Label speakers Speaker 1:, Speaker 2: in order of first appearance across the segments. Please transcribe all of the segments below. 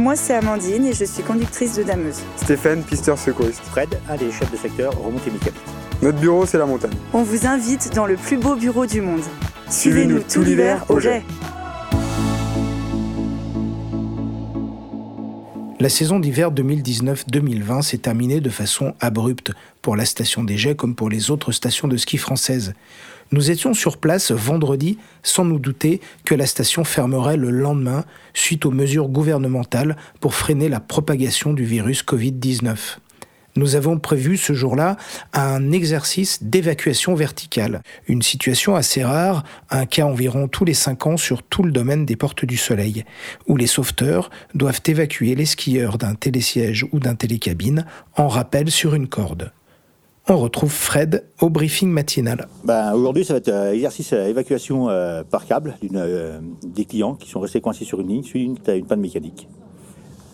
Speaker 1: Moi, c'est Amandine et je suis conductrice de dameuse.
Speaker 2: Stéphane, pisteur secouriste.
Speaker 3: Fred, un des chefs de secteur remontée mécanique.
Speaker 2: Notre bureau, c'est la montagne.
Speaker 1: On vous invite dans le plus beau bureau du monde.
Speaker 2: Suivez-nous tout l'hiver au jet.
Speaker 4: La saison d'hiver 2019-2020 s'est terminée de façon abrupte pour la station des Jets comme pour les autres stations de ski françaises. Nous étions sur place vendredi sans nous douter que la station fermerait le lendemain suite aux mesures gouvernementales pour freiner la propagation du virus Covid-19 nous avons prévu ce jour-là un exercice d'évacuation verticale, une situation assez rare, un cas environ tous les cinq ans sur tout le domaine des portes du soleil, où les sauveteurs doivent évacuer les skieurs d'un télésiège ou d'un télécabine en rappel sur une corde. On retrouve Fred au briefing matinal.
Speaker 3: Ben, Aujourd'hui, ça va être un euh, exercice évacuation euh, par câble euh, des clients qui sont restés coincés sur une ligne suite à une panne mécanique.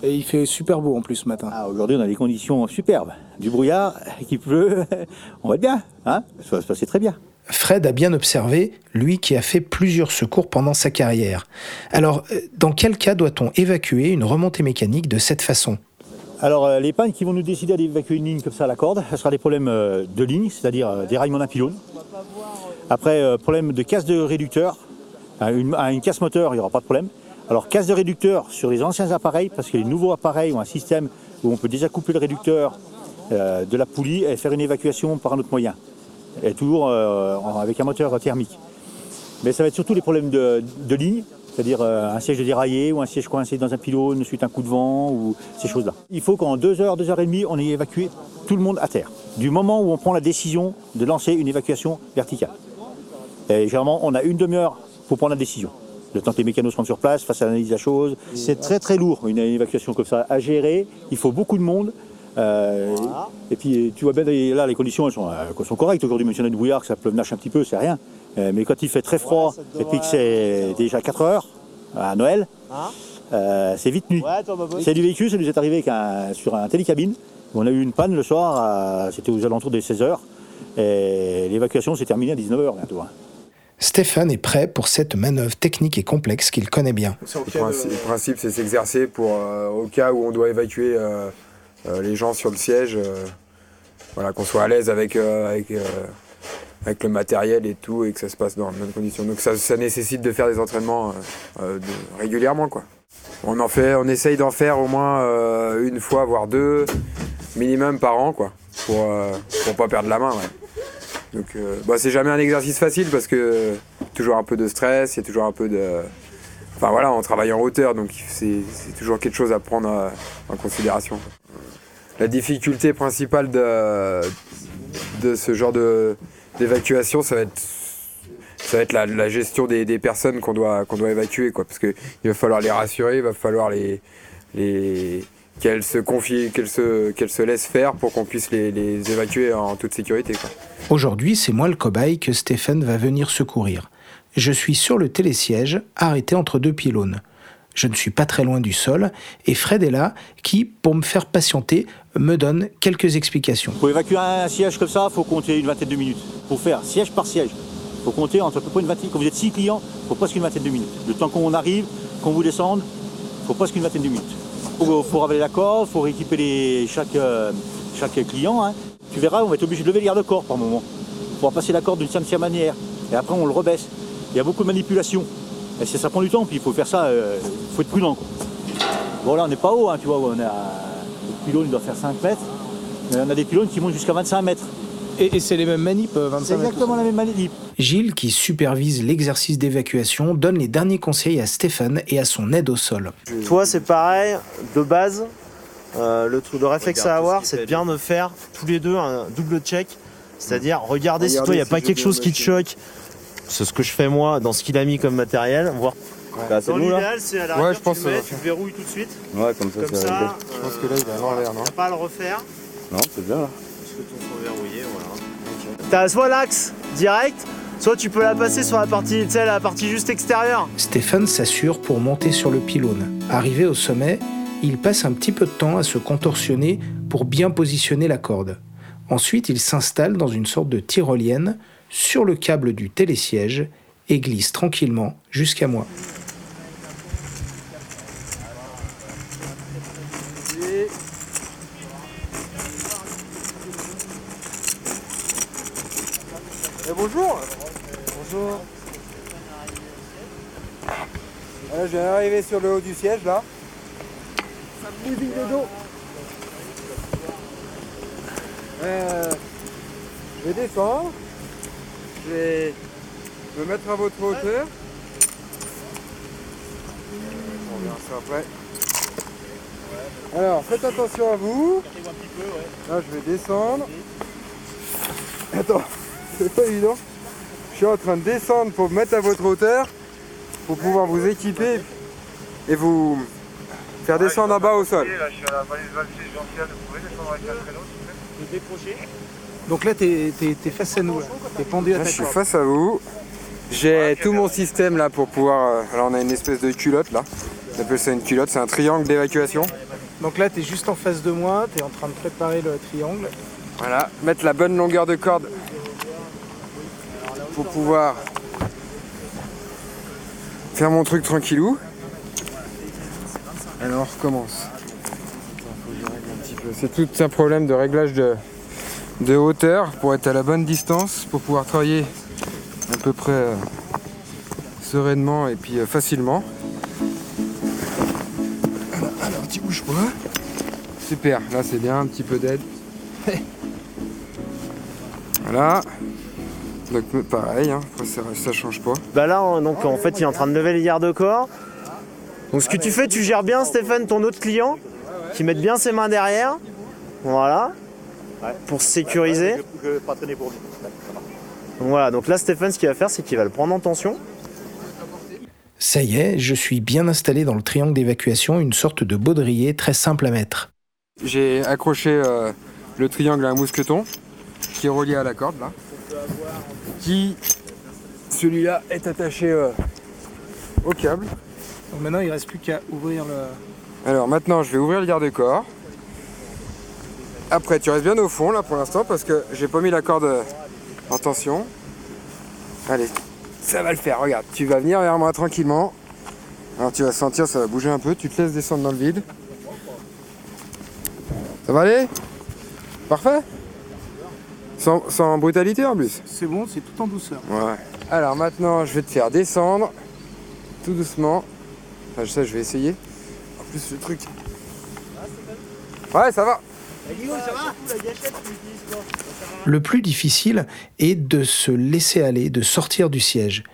Speaker 5: Et il fait super beau en plus ce matin.
Speaker 3: Ah, Aujourd'hui, on a des conditions superbes. Du brouillard, qui pleut, on va être bien. Hein? Ça va se passer très bien.
Speaker 4: Fred a bien observé, lui qui a fait plusieurs secours pendant sa carrière. Alors, euh, dans quel cas doit-on évacuer une remontée mécanique de cette façon?
Speaker 3: Alors, euh, les pannes qui vont nous décider d'évacuer une ligne comme ça à la corde, ce sera des problèmes euh, de ligne, c'est-à-dire déraillement d'un pylône. Après, problème de casse de réducteur. À une, casse moteur, il n'y aura pas de problème. Alors casse de réducteur sur les anciens appareils, parce que les nouveaux appareils ont un système où on peut déjà couper le réducteur euh, de la poulie et faire une évacuation par un autre moyen. Et toujours euh, avec un moteur thermique. Mais ça va être surtout les problèmes de, ligne, c'est-à-dire euh, un siège déraillé ou un siège coincé dans un pylône suite à un coup de vent ou ces choses-là. Il faut qu'en deux heures, deux heures et demie, on ait évacué tout le monde à terre. Du moment où on prend la décision de lancer une évacuation verticale. Et généralement, on a une demi-heure pour prendre la décision le temps que les mécanos se rendent sur place, face à l'analyse de la chose. C'est très très lourd une évacuation comme ça à gérer. Il faut beaucoup de monde. Euh, et puis tu vois bien là les conditions elles sont, euh, sont correctes aujourd'hui, monsieur du brouillard, que ça pleuve un petit peu, c'est rien. Euh, mais quand il fait très froid et puis que c'est déjà 4 heures à Noël, c'est vite nuit. c'est du véhicule, ça nous est arrivé sur un télécabine. On a eu une panne le soir, c'était aux alentours des 16 heures. Et l'évacuation s'est terminée à 19 h bientôt. Hein.
Speaker 4: Stéphane est prêt pour cette manœuvre technique et complexe qu'il connaît bien.
Speaker 2: Le principe, c'est s'exercer pour euh, au cas où on doit évacuer euh, euh, les gens sur le siège, voilà, qu'on soit à l'aise avec, avec, avec, le matériel et tout et que ça se passe dans de bonnes conditions. Donc ça, nécessite de faire des entraînements régulièrement. Quoi. On, en fait, on essaye d'en faire au moins une fois, voire deux, minimum par an, quoi, pour ne pas perdre la main. Donc euh, bah, c'est jamais un exercice facile parce que toujours un peu de stress, il y a toujours un peu de. Enfin voilà, on travaille en hauteur, donc c'est toujours quelque chose à prendre euh, en considération. La difficulté principale de, de ce genre d'évacuation, ça va être, ça va être la, gestion des, personnes qu'on doit, qu'on doit évacuer, quoi, parce qu'il va falloir les rassurer, il va falloir les, les, qu'elles se confient, qu'elles se, qu'elles se laissent faire pour qu'on puisse les, les, évacuer en toute sécurité.
Speaker 4: Aujourd'hui, c'est moi le cobaye que Stéphane va venir secourir. Je suis sur le télésiège, arrêté entre deux pylônes. Je ne suis pas très loin du sol, et Fred est là, qui, pour me faire patienter, me donne quelques explications.
Speaker 3: Pour évacuer un siège comme ça, il faut compter une vingtaine de minutes. Pour faire siège par siège, il faut compter entre à peu près une vingtaine. Quand vous êtes six clients, il faut presque une vingtaine de minutes. Le temps qu'on arrive, qu'on vous descende, il faut presque une vingtaine de minutes. Il faut, ravaler la corde, il faut rééquiper les, chaque, euh, chaque client. Hein. Tu verras, on va être obligé de lever le garde-corps par moment. Pour passer la corde d'une certaine manière. Et après, on le rebaisse. Il y a beaucoup de manipulation. Et ça prend du temps, puis il faut faire ça, il euh, faut être prudent. Bon, là, on n'est pas haut, hein, tu vois, on a, le pylône doit faire 5 mètres. Mais on a des pylônes qui montent jusqu'à 25 mètres.
Speaker 5: Et, c'est les mêmes manips, 25
Speaker 3: euh, C'est exactement la même manip.
Speaker 4: Gilles, qui supervise l'exercice d'évacuation, donne les derniers conseils à Stéphane et à son aide au sol.
Speaker 6: Toi, c'est pareil, de base, euh, le, le réflexe à avoir, c'est bien de faire tous les deux un double check. C'est-à-dire, regarder si toi, il n'y a pas quelque chose qui te choque. C'est ce que je fais moi dans ce qu'il a mis comme matériel. Voir
Speaker 7: bah, dans l'idéal,
Speaker 6: c'est
Speaker 7: à la ouais, je pense tu, le tu le verrouilles tout de suite.
Speaker 6: Ouais, comme ça,
Speaker 7: comme ça,
Speaker 2: Je pense que là, il va à l'envers, non
Speaker 7: pas à le refaire.
Speaker 6: Non, c'est bien là.
Speaker 7: Parce que ton sont verrouillés, voilà.
Speaker 6: T'as soit l'axe direct, soit tu peux la passer sur la partie, la partie juste extérieure.
Speaker 4: Stéphane s'assure pour monter sur le pylône. Arrivé au sommet, il passe un petit peu de temps à se contorsionner pour bien positionner la corde. Ensuite, il s'installe dans une sorte de tyrolienne sur le câble du télésiège et glisse tranquillement jusqu'à moi.
Speaker 2: Sur le haut du siège là. Ça dos. Euh, je vais descendre. Je vais me mettre à votre hauteur. On verra ça après. Alors, faites attention à vous. Là, je vais descendre. Attends, c'est pas évident. Je suis en train de descendre pour me mettre à votre hauteur, pour pouvoir vous équiper et vous faire descendre en bas au sol.
Speaker 5: Donc là, t'es es, face à nous. T'es pendu à
Speaker 2: Là,
Speaker 5: ta
Speaker 2: je suis face à vous. J'ai tout mon système là pour pouvoir. euh, Alors, on a une espèce de culotte là. On appelle ça une culotte, c'est un triangle d'évacuation.
Speaker 5: Donc là, t'es juste en face de moi. T'es en train de préparer le triangle.
Speaker 2: Voilà, mettre la bonne longueur de corde pour pouvoir faire mon truc tranquillou. Alors on recommence. C'est tout un problème de réglage de, de hauteur pour être à la bonne distance, pour pouvoir travailler à peu près euh, sereinement et puis euh, facilement. Alors, alors tu bouges pas. Super, là c'est bien, un petit peu d'aide. Voilà. Donc pareil, hein, ça, ça change pas.
Speaker 6: Bah là, on- donc en fait, il est en train de lever les garde-corps. Donc ce que tu fais, tu gères bien, Stéphane, ton autre client, qui met bien ses mains derrière. Voilà. Pour se sécuriser. Donc voilà, donc là, Stéphane, ce qu'il va faire, c'est qu'il va le prendre en tension.
Speaker 4: Ça y est, je suis bien installé dans le triangle d'évacuation, une sorte de baudrier très simple à mettre.
Speaker 2: J'ai accroché euh, le triangle à un mousqueton qui est relié à la corde là. Qui, celui-là, est attaché euh, au câble.
Speaker 5: Donc maintenant, il reste plus qu'à ouvrir le.
Speaker 2: Alors maintenant, je vais ouvrir le garde-corps. Après, tu restes bien au fond là pour l'instant parce que j'ai pas mis la corde en tension. Allez, ça va le faire. Regarde, tu vas venir vers moi tranquillement. Alors tu vas sentir, ça va bouger un peu. Tu te laisses descendre dans le vide. Ça va aller? Parfait? Sans, sans brutalité en plus?
Speaker 5: C'est bon, c'est tout en douceur.
Speaker 2: Ouais. Alors maintenant, je vais te faire descendre tout doucement. Enfin, je sais, je vais essayer. En plus, le truc. Ouais, ça va.
Speaker 4: Le plus difficile est de se laisser aller, de sortir du siège.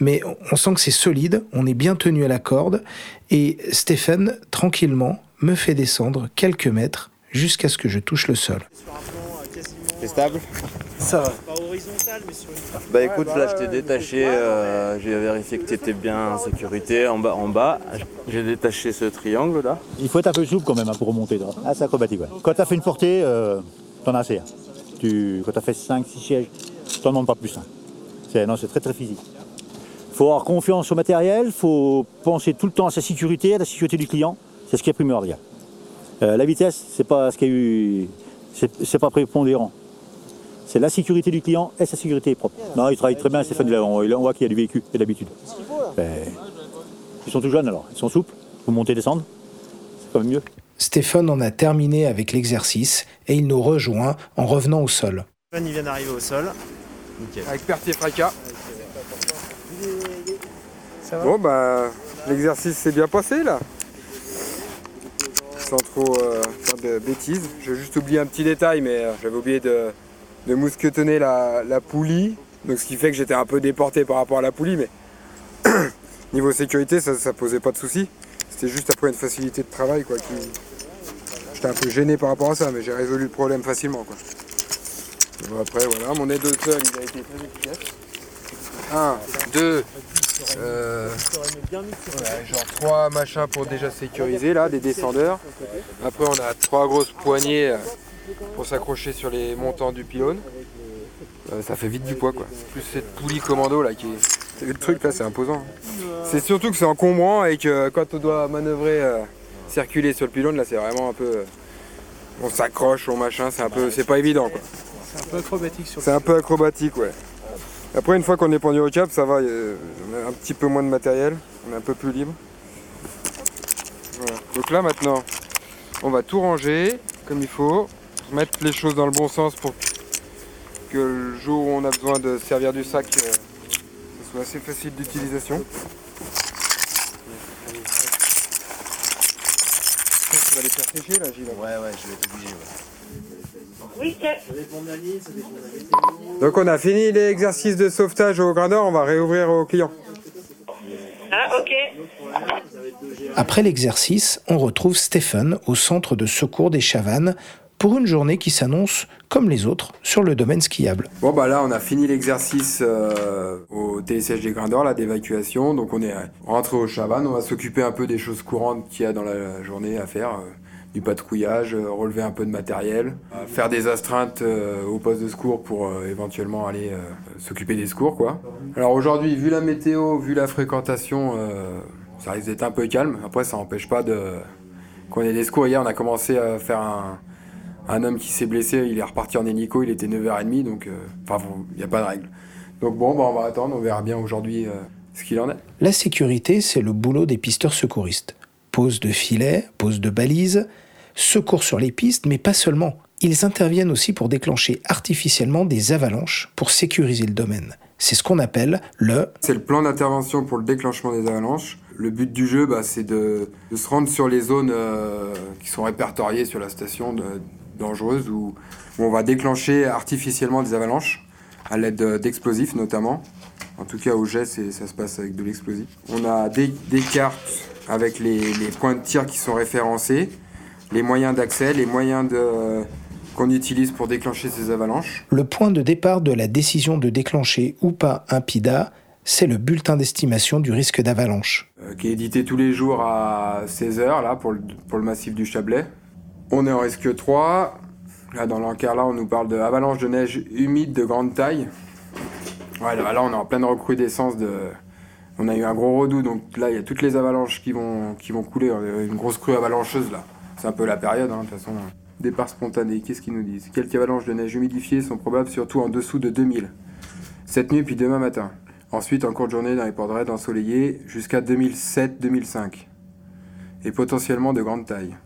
Speaker 4: Mais on sent que c'est solide, on est bien tenu à la corde, et Stéphane, tranquillement, me fait descendre quelques mètres jusqu'à ce que je touche le sol.
Speaker 7: C'est stable
Speaker 5: Ça va.
Speaker 6: Pas horizontal, mais sur une
Speaker 7: Bah écoute, là je t'ai détaché, euh, j'ai vérifié que tu étais bien en sécurité en bas. En bas. J'ai détaché ce triangle là.
Speaker 3: Il faut être un peu souple quand même hein, pour remonter. toi. Ah, c'est acrobatique, ouais. Quand tu as fait une portée, euh, t'en as assez. hein. Tu, quand tu as fait 5, 6 sièges, t'en demandes pas plus. hein. C'est, non, c'est très très physique. faut avoir confiance au matériel, faut penser tout le temps à sa sécurité, à la sécurité du client. C'est ce qui est primordial. Euh, la vitesse, c'est pas ce qu'il y a eu. C'est, c'est pas prépondérant. C'est la sécurité du client et sa sécurité propre. Non, il travaille très bien, Stéphane. On, on voit qu'il y a du vécu et d'habitude. Ben, ils sont tout jeunes alors, ils sont souples. Vous montez, descendre, c'est quand même mieux.
Speaker 4: Stéphane en a terminé avec l'exercice et il nous rejoint en revenant au sol.
Speaker 6: Stéphane, il vient d'arriver au sol. Nickel.
Speaker 2: Avec perte et fracas.
Speaker 5: Ça va
Speaker 2: Bon, bah, l'exercice s'est bien passé là. Sans trop euh, faire de bêtises. J'ai juste oublié un petit détail, mais euh, j'avais oublié de, de mousquetonner la, la poulie. Donc, ce qui fait que j'étais un peu déporté par rapport à la poulie, mais niveau sécurité, ça, ça posait pas de soucis. C'était juste après une facilité de travail, quoi. Qui... J'étais un peu gêné par rapport à ça, mais j'ai résolu le problème facilement, quoi. Après, voilà, mon aide au sol, il a été très efficace. Un, deux, euh, ouais, genre trois machins pour déjà sécuriser là, des descendeurs. Après on a trois grosses poignées euh, pour s'accrocher sur les montants du pylône. Euh, ça fait vite du poids quoi. Plus cette poulie commando là qui est. Le truc là c'est imposant. C'est surtout que c'est encombrant et que quand on doit manœuvrer, euh, circuler sur le pylône là c'est vraiment un peu. euh, on s'accroche au machin, c'est un peu. c'est pas évident quoi.
Speaker 5: C'est un peu acrobatique sur
Speaker 2: C'est un peu acrobatique, ouais. Après, une fois qu'on est pendu au cap, ça va, euh, on a un petit peu moins de matériel, on est un peu plus libre. Voilà. Donc là, maintenant, on va tout ranger comme il faut, mettre les choses dans le bon sens pour que le jour où on a besoin de servir du sac, euh, ce soit assez facile d'utilisation. Tu vas les faire sécher là, Gilles
Speaker 6: Ouais, ouais, je vais être obligé.
Speaker 8: Oui, c'est-.
Speaker 2: Donc on a fini l'exercice de sauvetage au grain d'or, on va réouvrir aux clients.
Speaker 8: Ah, ok.
Speaker 4: Après l'exercice, on retrouve Stéphane au centre de secours des Chavannes pour une journée qui s'annonce, comme les autres, sur le domaine skiable.
Speaker 2: Bon bah là on a fini l'exercice euh, au télésiège des grains d'or là d'évacuation, donc on est rentré au Chavannes, on va s'occuper un peu des choses courantes qu'il y a dans la journée à faire, euh, du patrouillage, euh, relever un peu de matériel, faire des astreintes au poste de secours pour éventuellement aller s'occuper des secours quoi. Alors aujourd'hui vu la météo, vu la fréquentation, ça risque d'être un peu calme, après ça n'empêche pas de qu'on ait des secours. Hier on a commencé à faire un, un homme qui s'est blessé, il est reparti en hélico, il était 9h30, donc euh, enfin il n'y a pas de règle. Donc bon, bah, on va attendre, on verra bien aujourd'hui euh, ce qu'il en est.
Speaker 4: La sécurité, c'est le boulot des pisteurs secouristes. Pose de filets, pose de balises, secours sur les pistes, mais pas seulement. Ils interviennent aussi pour déclencher artificiellement des avalanches pour sécuriser le domaine. C'est ce qu'on appelle le
Speaker 2: C'est le plan d'intervention pour le déclenchement des avalanches. Le but du jeu, bah, c'est de, de se rendre sur les zones euh, qui sont répertoriées sur la station de- dangereuses où, où on va déclencher artificiellement des avalanches à l'aide de- d'explosifs notamment. En tout cas au jet, ça se passe avec de l'explosif. On a des, des cartes avec les, les points de tir qui sont référencés, les moyens d'accès, les moyens de- qu'on utilise pour déclencher ces avalanches.
Speaker 4: Le point de départ de la décision de déclencher ou pas un PIDA, c'est le bulletin d'estimation du risque d'avalanche.
Speaker 2: euh, qui est édité tous les jours à 16h là, pour, le, pour le massif du Chablais. On est en risque 3. Là, dans l'encart, là, on nous parle de de neige humide de grande taille. Ouais, là, on est en pleine recrudescence de. On a eu un gros redout, donc là, il y a toutes les avalanches qui vont, qui vont couler. Une grosse crue avalancheuse, là. C'est un peu la période, hein, de toute façon. Départ spontané, qu'est-ce qu'ils nous disent? Quelques avalanches de neige humidifiées sont probables, surtout en dessous de 2000. Cette nuit, puis demain matin. Ensuite, en cours de journée, dans les ports de raid ensoleillés, jusqu'à 2007-2005. Et potentiellement de grande taille.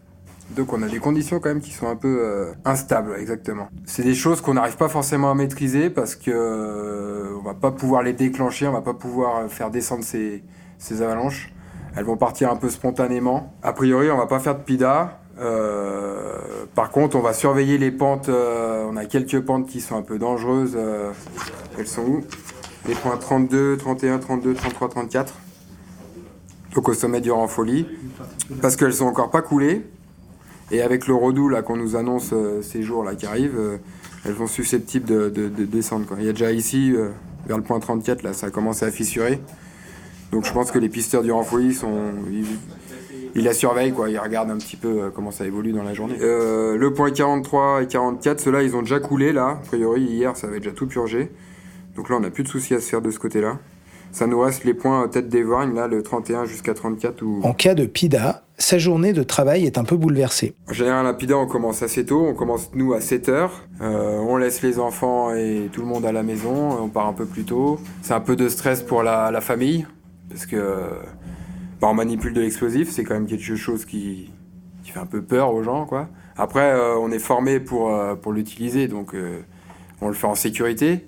Speaker 2: Donc on a des conditions quand même qui sont un peu euh, instables, exactement. C'est des choses qu'on n'arrive pas forcément à maîtriser parce que euh, on va pas pouvoir les déclencher, on va pas pouvoir euh, faire descendre ces, avalanches. Elles vont partir un peu spontanément. A priori, on va pas faire de PIDA. Par contre, on va surveiller les pentes. on a quelques pentes qui sont un peu dangereuses. elles sont où? Les points 32, 31, 32, 33, 34. Donc au sommet du Folie. Parce qu'elles sont encore pas coulées. Et avec le redout qu'on nous annonce euh, ces jours là qui arrivent, euh, elles sont susceptibles de, de- de descendre. Quoi. Il y a déjà ici, euh, vers le point 34, là, ça a commencé à fissurer. Donc je pense que les pisteurs du Renfolie sont. Ils, ils la surveillent, quoi. Ils regardent un petit peu comment ça évolue dans la journée. Euh, le point 43 et 44, ceux-là, ils ont déjà coulé là. A priori, hier, ça avait déjà tout purgé. Donc là, on n'a plus de soucis à se faire de ce côté-là. Ça nous reste les points tête d'Evoigne, là, le 31 jusqu'à 34 où.
Speaker 4: En cas de PIDA, sa journée de travail est un peu bouleversée.
Speaker 2: En général, à on commence assez tôt. On commence, nous, à 7 heures. Euh, on laisse les enfants et tout le monde à la maison. On part un peu plus tôt. C'est un peu de stress pour la, la famille. Parce que bah, on manipule de l'explosif. C'est quand même quelque chose qui, qui fait un peu peur aux gens. Quoi. Après, euh, on est formé pour, euh, pour l'utiliser. Donc, euh, on le fait en sécurité.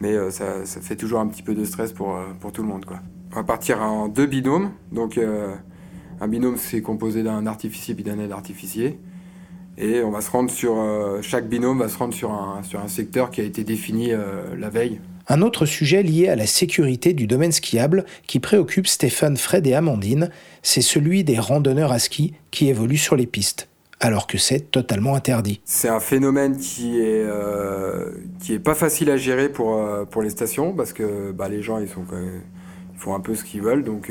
Speaker 2: Mais euh, ça, ça fait toujours un petit peu de stress pour, pour tout le monde. Quoi. On va partir en deux binômes. Donc, un binôme, c'est composé d'un artificier puis d'un aide artificier. Et on va se rendre sur. euh, chaque binôme va se rendre sur un, sur un secteur qui a été défini euh, la veille.
Speaker 4: Un autre sujet lié à la sécurité du domaine skiable qui préoccupe Stéphane, Fred et Amandine, c'est celui des randonneurs à ski qui évoluent sur les pistes, alors que c'est totalement interdit.
Speaker 2: C'est un phénomène qui est, euh, qui est pas facile à gérer pour, pour les stations parce que bah, les gens ils, sont quand même- ils font un peu ce qu'ils veulent. Donc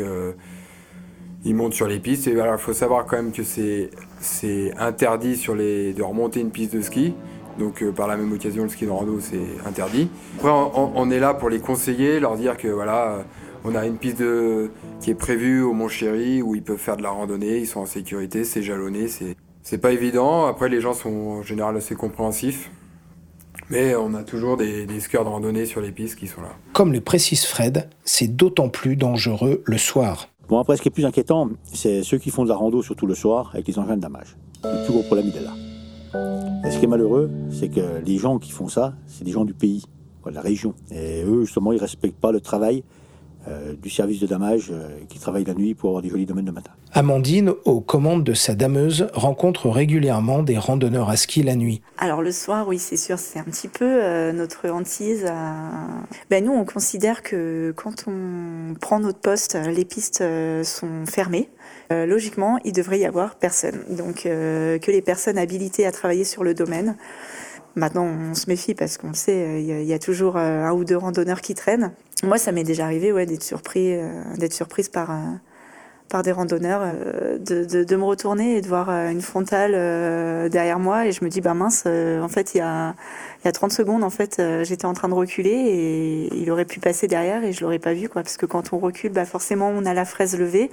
Speaker 2: ils montent sur les pistes. Et il faut savoir quand même que c'est interdit sur les, de remonter une piste de ski. Donc euh, par la même occasion, le ski de rando, c'est interdit. Après, on, on- est là pour les conseiller, leur dire que voilà, euh, on a une piste de, qui est prévue au Mont Chéry où ils peuvent faire de la randonnée, ils sont en sécurité, c'est jalonné, c'est c'est pas évident. Après, les gens sont en général assez compréhensifs. Mais on a toujours des, des skieurs de randonnée sur les pistes qui sont là.
Speaker 4: Comme le précise Fred, c'est d'autant plus dangereux le soir.
Speaker 3: Bon, après, ce qui est plus inquiétant, c'est ceux qui font de la rando, surtout le soir, avec les engins de damage. Le plus gros problème, il est là. Ce qui est malheureux, c'est que les gens qui font ça, c'est des gens du pays, de la région. Et eux, justement, ils respectent pas le travail euh, du service de damage euh, qui travaille la nuit pour avoir des jolis domaines de matin.
Speaker 4: Amandine, aux commandes de sa dameuse, rencontre régulièrement des randonneurs à ski la nuit.
Speaker 1: Alors le soir, oui, c'est sûr, c'est un petit peu euh, notre hantise. Ben, nous, on considère que quand on prend notre poste, les pistes sont fermées. logiquement, il devrait y avoir personne. Donc que les personnes habilitées à travailler sur le domaine Maintenant, on se méfie parce qu'on sait, il y, a toujours un ou deux randonneurs qui traînent. Moi, ça m'est déjà arrivé ouais, d'être surpris, euh, d'être surprise par, euh, par des randonneurs, euh, de, de, de, me retourner et de voir une frontale derrière moi et je me dis bah mince, en fait il y a il y a 30 secondes, en fait, euh, j'étais en train de reculer et il aurait pu passer derrière et je l'aurais pas vu, quoi. Parce que quand on recule, bah, forcément, on a la fraise levée.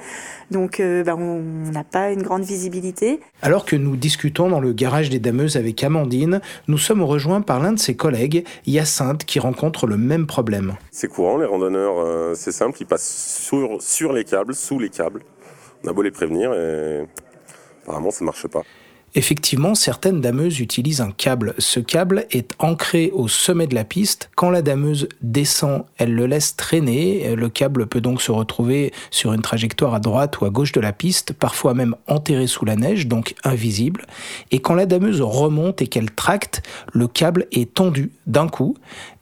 Speaker 1: Donc, euh, bah, on n'a pas une grande visibilité.
Speaker 4: Alors que nous discutons dans le garage des Dameuses avec Amandine, nous sommes rejoints par l'un de ses collègues, Hyacinthe, qui rencontre le même problème.
Speaker 9: C'est courant, les randonneurs, euh, c'est simple, ils passent sur, sur les câbles, sous les câbles. On a beau les prévenir et apparemment, ça marche pas.
Speaker 4: Effectivement, certaines dameuses utilisent un câble. Ce câble est ancré au sommet de la piste. Quand la dameuse descend, elle le laisse traîner. Le câble peut donc se retrouver sur une trajectoire à droite ou à gauche de la piste, parfois même enterré sous la neige, donc invisible. Et quand la dameuse remonte et qu'elle tracte, le câble est tendu d'un coup.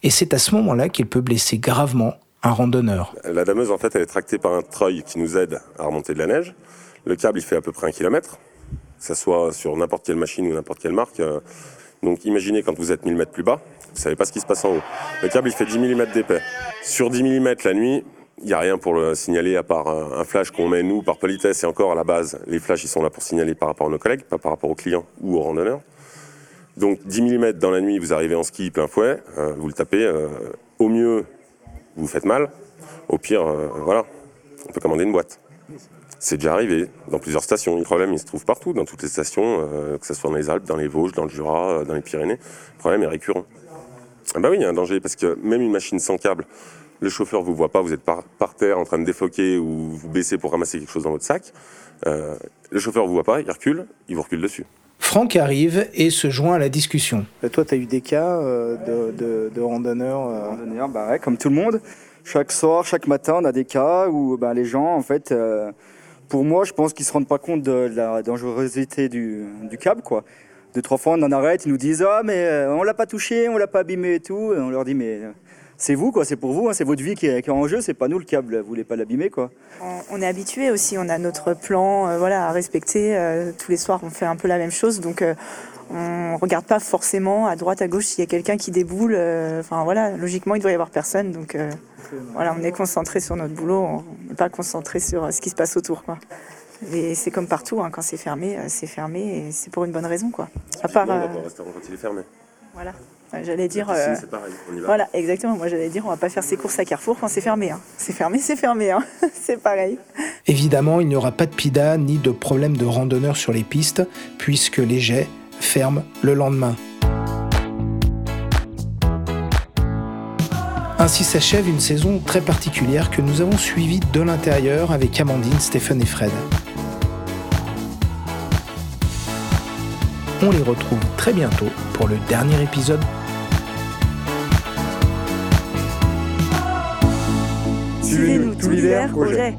Speaker 4: Et c'est à ce moment-là qu'il peut blesser gravement un randonneur.
Speaker 9: La dameuse, en fait, elle est tractée par un treuil qui nous aide à remonter de la neige. Le câble, il fait à peu près un kilomètre que ce soit sur n'importe quelle machine ou n'importe quelle marque. Euh, donc imaginez quand vous êtes 1000 mètres plus bas, vous savez pas ce qui se passe en haut. Le câble il fait 10 mm d'épais. Sur 10 mm la nuit, il n'y a rien pour le signaler à part un flash qu'on met nous par politesse et encore à la base, les flashs ils sont là pour signaler par rapport à nos collègues, pas par rapport aux clients ou aux randonneurs. Donc 10 mm dans la nuit, vous arrivez en ski plein fouet, euh, vous le tapez, euh, au mieux vous vous faites mal, au pire voilà, on peut commander une boîte. C'est déjà arrivé dans plusieurs stations. Le problème, il se trouve partout, dans toutes les stations, euh, que ce soit dans les Alpes, dans les Vosges, dans le Jura, euh, dans les Pyrénées. Le problème est récurrent. Ah bah oui, il y a un danger, parce que même une machine sans câble, le chauffeur vous voit pas, vous êtes par, terre en train de défoquer ou vous baissez pour ramasser quelque chose dans votre sac. Euh, le chauffeur vous voit pas, il recule, il vous recule dessus.
Speaker 4: Franck arrive et se joint à la discussion.
Speaker 5: toi, tu as eu des cas de, randonneurs
Speaker 10: Randonneurs, bah ouais, comme tout le monde. Chaque soir, chaque matin, on a des cas où bah, les gens, en fait, pour moi, je pense qu'ils se rendent pas compte de la dangerosité du, câble, quoi. Deux, trois fois, on en arrête, ils nous disent Ah, mais euh, on l'a pas touché, on l'a pas abîmé et tout. On leur dit Mais euh, c'est vous, quoi, c'est pour vous, hein, c'est votre vie qui est, en jeu, c'est pas nous le câble, vous voulez pas l'abîmer, quoi.
Speaker 1: On, est habitué aussi, on a notre plan euh, voilà, à respecter. tous les soirs, on fait un peu la même chose, donc on regarde pas forcément à droite, à gauche s'il y a quelqu'un qui déboule. Enfin voilà, logiquement, il doit y avoir personne, donc voilà, on est concentré sur notre boulot, on n'est pas concentré sur euh, ce qui se passe autour. Quoi. Et c'est comme partout, hein, quand c'est fermé, euh, c'est fermé et c'est pour une bonne raison. Quoi.
Speaker 9: À part, non, euh... restaurant quand il est fermé.
Speaker 1: Voilà. J'allais dire. c'est pareil, on y va. Voilà, exactement. Moi, j'allais dire, on va pas faire ses courses à Carrefour quand c'est fermé. Hein. C'est fermé, c'est fermé. Hein. c'est pareil.
Speaker 4: Évidemment, il n'y aura pas de PIDA ni de problème de randonneurs sur les pistes, puisque les jets ferment le lendemain. Ainsi s'achève une saison très particulière que nous avons suivie de l'intérieur avec Amandine, Stéphane et Fred. On les retrouve très bientôt pour le dernier épisode.
Speaker 1: Suivez-nous tout l'hiver, projet.